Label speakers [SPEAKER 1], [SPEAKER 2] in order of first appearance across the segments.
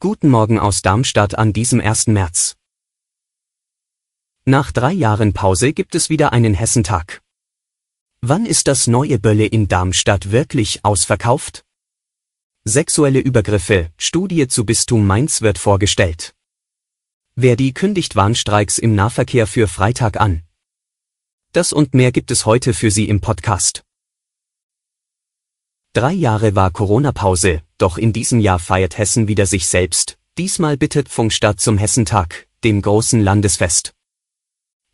[SPEAKER 1] Guten Morgen aus Darmstadt an diesem 1. März. Nach drei Jahren Pause gibt es wieder einen Hessentag. Wann ist das neue Bölle in Darmstadt wirklich ausverkauft? Sexuelle Übergriffe, Studie zu Bistum Mainz wird vorgestellt. Verdi kündigt Warnstreiks im Nahverkehr für Freitag an. Das und mehr gibt es heute für Sie im Podcast. Drei Jahre war Corona-Pause, doch in diesem Jahr feiert Hessen wieder sich selbst. Diesmal bittet Funkstadt zum Hessentag, dem großen Landesfest.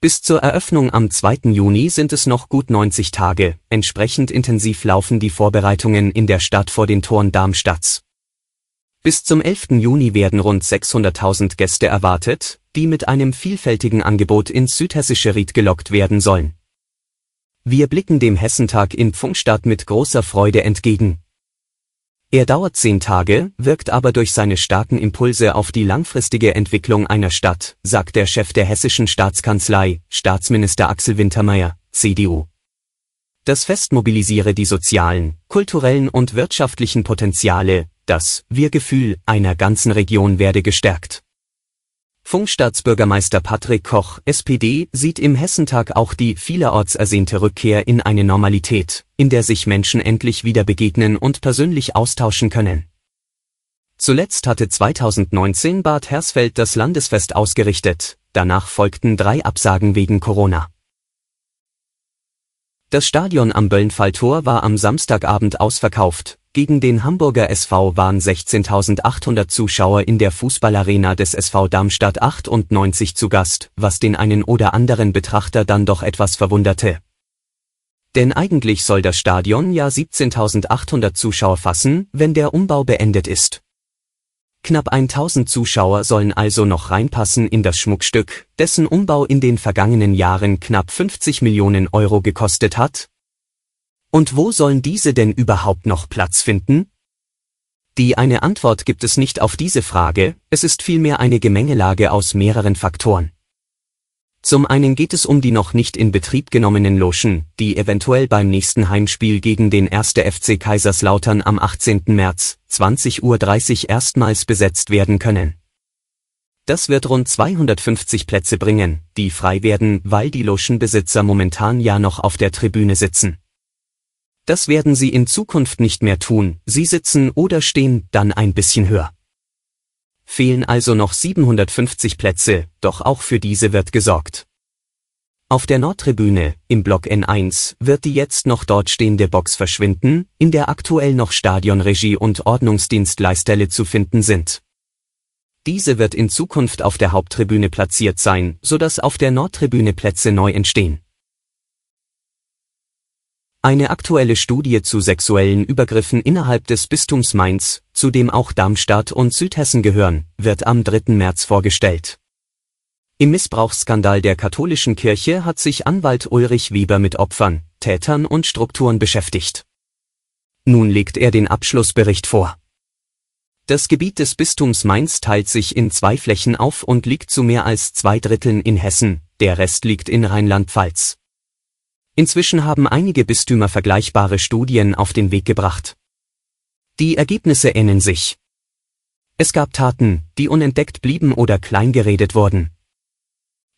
[SPEAKER 1] Bis zur Eröffnung am 2. Juni sind es noch gut 90 Tage, entsprechend intensiv laufen die Vorbereitungen in der Stadt vor den Toren Darmstadts. Bis zum 11. Juni werden rund 600.000 Gäste erwartet, die mit einem vielfältigen Angebot ins südhessische Ried gelockt werden sollen. Wir blicken dem Hessentag in Pfungstadt mit großer Freude entgegen. Er dauert zehn Tage, wirkt aber durch seine starken Impulse auf die langfristige Entwicklung einer Stadt, sagt der Chef der hessischen Staatskanzlei, Staatsminister Axel Wintermeyer, CDU. Das Fest mobilisiere die sozialen, kulturellen und wirtschaftlichen Potenziale, das Wir-Gefühl einer ganzen Region werde gestärkt. Funkstaatsbürgermeister Patrick Koch, SPD, sieht im Hessentag auch die vielerorts ersehnte Rückkehr in eine Normalität, in der sich Menschen endlich wieder begegnen und persönlich austauschen können. Zuletzt hatte 2019 Bad Hersfeld das Landesfest ausgerichtet, danach folgten drei Absagen wegen Corona. Das Stadion am Böllenfalltor war am Samstagabend ausverkauft, gegen den Hamburger SV waren 16.800 Zuschauer in der Fußballarena des SV Darmstadt 98 zu Gast, was den einen oder anderen Betrachter dann doch etwas verwunderte. Denn eigentlich soll das Stadion ja 17.800 Zuschauer fassen, wenn der Umbau beendet ist. Knapp 1000 Zuschauer sollen also noch reinpassen in das Schmuckstück, dessen Umbau in den vergangenen Jahren knapp 50 Millionen Euro gekostet hat, und wo sollen diese denn überhaupt noch Platz finden? Die eine Antwort gibt es nicht auf diese Frage, es ist vielmehr eine Gemengelage aus mehreren Faktoren. Zum einen geht es um die noch nicht in Betrieb genommenen Loschen, die eventuell beim nächsten Heimspiel gegen den 1. FC Kaiserslautern am 18. März, 20.30 Uhr erstmals besetzt werden können. Das wird rund 250 Plätze bringen, die frei werden, weil die Loschenbesitzer momentan ja noch auf der Tribüne sitzen. Das werden sie in Zukunft nicht mehr tun, sie sitzen oder stehen dann ein bisschen höher. Fehlen also noch 750 Plätze, doch auch für diese wird gesorgt. Auf der Nordtribüne, im Block N1, wird die jetzt noch dort stehende Box verschwinden, in der aktuell noch Stadionregie und Ordnungsdienstleisterle zu finden sind. Diese wird in Zukunft auf der Haupttribüne platziert sein, sodass auf der Nordtribüne Plätze neu entstehen. Eine aktuelle Studie zu sexuellen Übergriffen innerhalb des Bistums Mainz, zu dem auch Darmstadt und Südhessen gehören, wird am 3. März vorgestellt. Im Missbrauchsskandal der katholischen Kirche hat sich Anwalt Ulrich Weber mit Opfern, Tätern und Strukturen beschäftigt. Nun legt er den Abschlussbericht vor. Das Gebiet des Bistums Mainz teilt sich in zwei Flächen auf und liegt zu mehr als zwei Dritteln in Hessen, der Rest liegt in Rheinland-Pfalz. Inzwischen haben einige Bistümer vergleichbare Studien auf den Weg gebracht. Die Ergebnisse ähneln sich. Es gab Taten, die unentdeckt blieben oder kleingeredet wurden.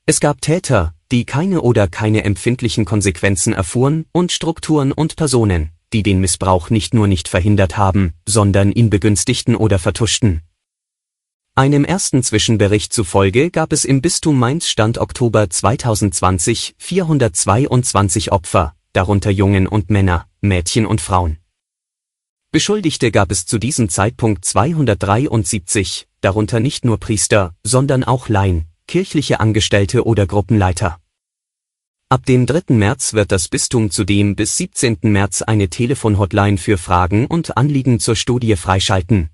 [SPEAKER 1] Es gab Täter, die keine oder keine empfindlichen Konsequenzen erfuhren und Strukturen und Personen, die den Missbrauch nicht nur nicht verhindert haben, sondern ihn begünstigten oder vertuschten. Einem ersten Zwischenbericht zufolge gab es im Bistum Mainz Stand Oktober 2020 422 Opfer, darunter Jungen und Männer, Mädchen und Frauen. Beschuldigte gab es zu diesem Zeitpunkt 273, darunter nicht nur Priester, sondern auch Laien, kirchliche Angestellte oder Gruppenleiter. Ab dem 3. März wird das Bistum zudem bis 17. März eine Telefonhotline für Fragen und Anliegen zur Studie freischalten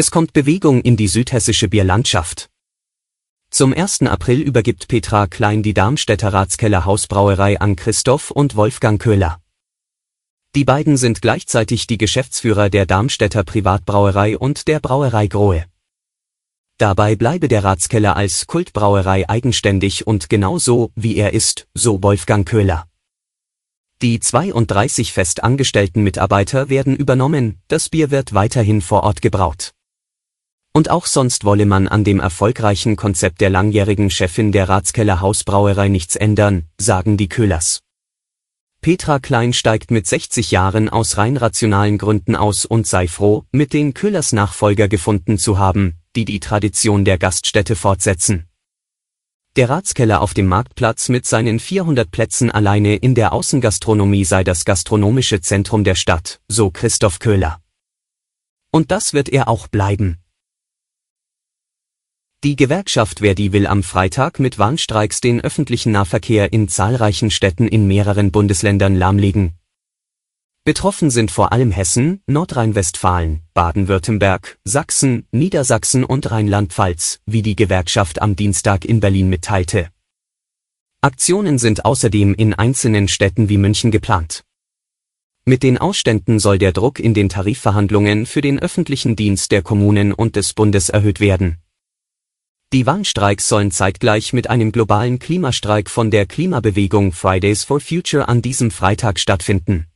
[SPEAKER 1] Es kommt Bewegung in die südhessische Bierlandschaft. Zum 1. April übergibt Petra Klein die Darmstädter Ratskeller Hausbrauerei an Christoph und Wolfgang Köhler. Die beiden sind gleichzeitig die Geschäftsführer der Darmstädter Privatbrauerei und der Brauerei Grohe. Dabei bleibe der Ratskeller als Kultbrauerei eigenständig und genauso, wie er ist, so Wolfgang Köhler. Die 32 fest angestellten Mitarbeiter werden übernommen, das Bier wird weiterhin vor Ort gebraut. Und auch sonst wolle man an dem erfolgreichen Konzept der langjährigen Chefin der Ratskeller Hausbrauerei nichts ändern, sagen die Köhlers. Petra Klein steigt mit 60 Jahren aus rein rationalen Gründen aus und sei froh, mit den Köhlers Nachfolger gefunden zu haben, die die Tradition der Gaststätte fortsetzen. Der Ratskeller auf dem Marktplatz mit seinen 400 Plätzen alleine in der Außengastronomie sei das gastronomische Zentrum der Stadt, so Christoph Köhler. Und das wird er auch bleiben. Die Gewerkschaft Verdi will am Freitag mit Warnstreiks den öffentlichen Nahverkehr in zahlreichen Städten in mehreren Bundesländern lahmlegen. Betroffen sind vor allem Hessen, Nordrhein-Westfalen, Baden-Württemberg, Sachsen, Niedersachsen und Rheinland-Pfalz, wie die Gewerkschaft am Dienstag in Berlin mitteilte. Aktionen sind außerdem in einzelnen Städten wie München geplant. Mit den Ausständen soll der Druck in den Tarifverhandlungen für den öffentlichen Dienst der Kommunen und des Bundes erhöht werden. Die Warnstreiks sollen zeitgleich mit einem globalen Klimastreik von der Klimabewegung Fridays for Future an diesem Freitag stattfinden.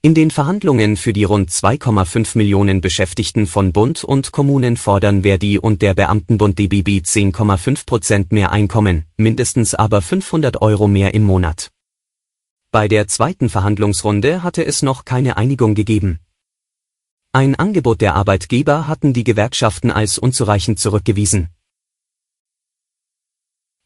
[SPEAKER 1] In den Verhandlungen für die rund 2,5 Millionen Beschäftigten von Bund und Kommunen fordern Verdi und der Beamtenbund DBB 10,5 Prozent mehr Einkommen, mindestens aber 500 Euro mehr im Monat. Bei der zweiten Verhandlungsrunde hatte es noch keine Einigung gegeben. Ein Angebot der Arbeitgeber hatten die Gewerkschaften als unzureichend zurückgewiesen.